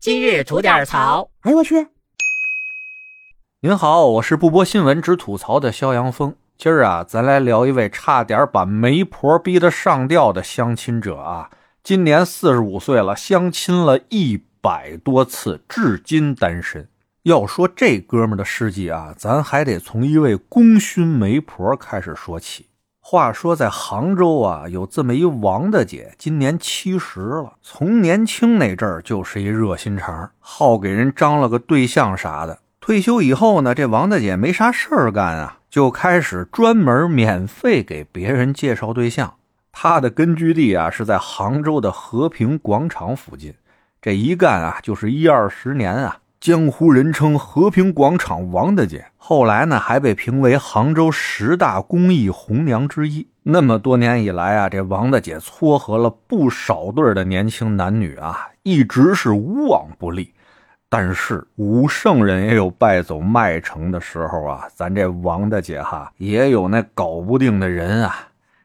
今日吐点槽。哎呦我去！您好，我是不播新闻只吐槽的肖阳峰。今儿啊，咱来聊一位差点把媒婆逼得上吊的相亲者啊。今年四十五岁了，相亲了一百多次，至今单身。要说这哥们的事迹啊，咱还得从一位功勋媒婆开始说起。话说在杭州啊，有这么一王大姐，今年七十了。从年轻那阵儿就是一热心肠，好给人张了个对象啥的。退休以后呢，这王大姐没啥事儿干啊，就开始专门免费给别人介绍对象。她的根据地啊是在杭州的和平广场附近，这一干啊就是一二十年啊。江湖人称“和平广场王大姐”，后来呢还被评为杭州十大公益红娘之一。那么多年以来啊，这王大姐撮合了不少对的年轻男女啊，一直是无往不利。但是武圣人也有败走麦城的时候啊，咱这王大姐哈也有那搞不定的人啊。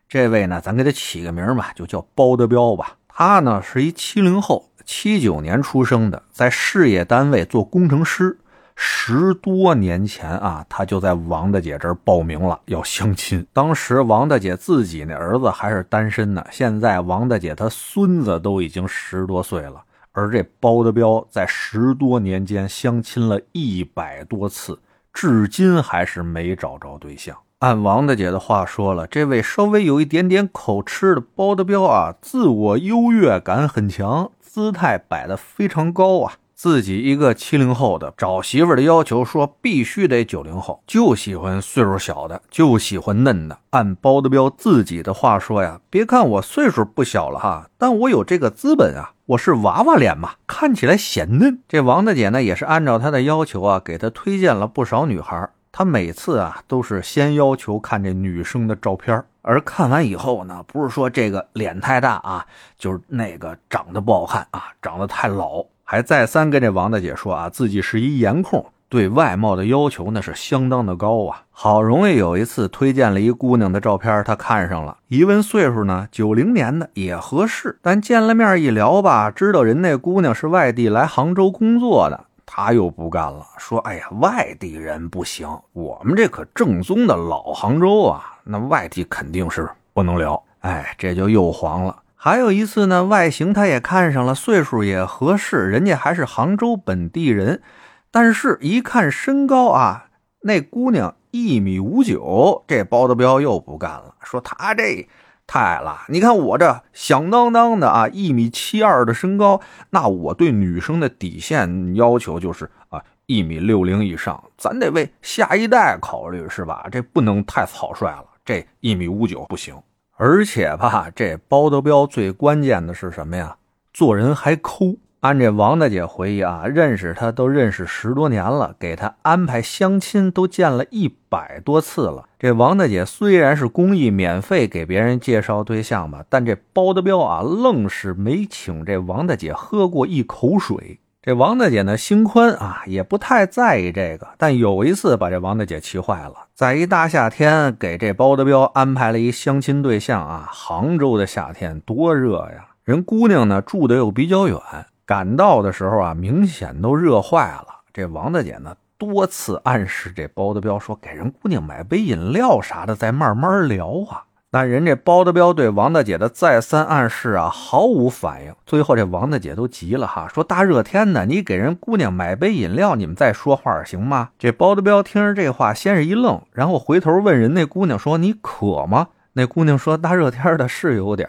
这位呢，咱给他起个名吧，就叫包德彪吧。他呢是一七零后。七九年出生的，在事业单位做工程师。十多年前啊，他就在王大姐这儿报名了，要相亲。当时王大姐自己那儿子还是单身呢。现在王大姐她孙子都已经十多岁了，而这包德彪在十多年间相亲了一百多次，至今还是没找着对象。按王大姐的话说了，这位稍微有一点点口吃的包德彪啊，自我优越感很强。姿态摆得非常高啊！自己一个七零后的找媳妇的要求说必须得九零后，就喜欢岁数小的，就喜欢嫩的。按包德彪自己的话说呀，别看我岁数不小了哈，但我有这个资本啊，我是娃娃脸嘛，看起来显嫩。这王大姐呢，也是按照他的要求啊，给他推荐了不少女孩。他每次啊，都是先要求看这女生的照片而看完以后呢，不是说这个脸太大啊，就是那个长得不好看啊，长得太老，还再三跟这王大姐说啊，自己是一颜控，对外貌的要求那是相当的高啊。好容易有一次推荐了一姑娘的照片，他看上了，一问岁数呢，九零年的也合适，但见了面一聊吧，知道人那姑娘是外地来杭州工作的，他又不干了，说：“哎呀，外地人不行，我们这可正宗的老杭州啊。”那外地肯定是不能聊，哎，这就又黄了。还有一次呢，外形他也看上了，岁数也合适，人家还是杭州本地人，但是一看身高啊，那姑娘一米五九，这包德彪又不干了，说他这太矮了。你看我这响当当的啊，一米七二的身高，那我对女生的底线要求就是啊。一米六零以上，咱得为下一代考虑，是吧？这不能太草率了。这一米五九不行，而且吧，这包德彪最关键的是什么呀？做人还抠。按这王大姐回忆啊，认识他都认识十多年了，给他安排相亲都见了一百多次了。这王大姐虽然是公益免费给别人介绍对象吧，但这包德彪啊，愣是没请这王大姐喝过一口水。这王大姐呢，心宽啊，也不太在意这个。但有一次把这王大姐气坏了，在一大夏天给这包德彪安排了一相亲对象啊。杭州的夏天多热呀，人姑娘呢住的又比较远，赶到的时候啊，明显都热坏了。这王大姐呢，多次暗示这包德彪说，给人姑娘买杯饮料啥的，再慢慢聊啊。但人这包德彪对王大姐的再三暗示啊，毫无反应。最后这王大姐都急了哈，说大热天的，你给人姑娘买杯饮料，你们再说话行吗？这包德彪听着这话，先是一愣，然后回头问人那姑娘说：“你渴吗？”那姑娘说：“大热天的，是有点。”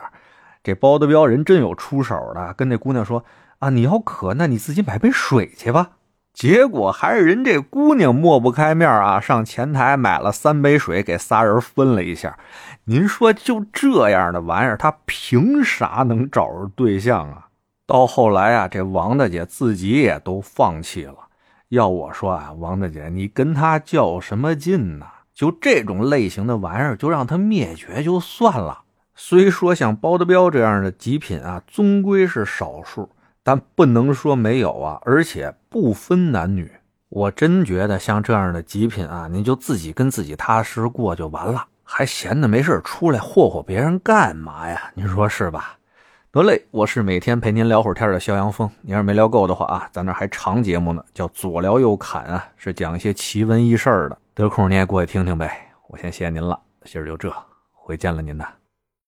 这包德彪人真有出手的，跟那姑娘说：“啊，你要渴，那你自己买杯水去吧。”结果还是人这姑娘抹不开面啊，上前台买了三杯水，给仨人分了一下。您说就这样的玩意儿，他凭啥能找着对象啊？到后来啊，这王大姐自己也都放弃了。要我说啊，王大姐，你跟他较什么劲呢？就这种类型的玩意儿，就让他灭绝就算了。虽说像包德彪这样的极品啊，终归是少数。但不能说没有啊，而且不分男女。我真觉得像这样的极品啊，你就自己跟自己踏实过就完了，还闲的没事出来霍霍别人干嘛呀？你说是吧？得嘞，我是每天陪您聊会儿天的肖阳峰。您要是没聊够的话啊，咱那还长节目呢，叫左聊右侃啊，是讲一些奇闻异事的。得空你也过去听听呗。我先谢谢您了，今儿就这，回见了您呐。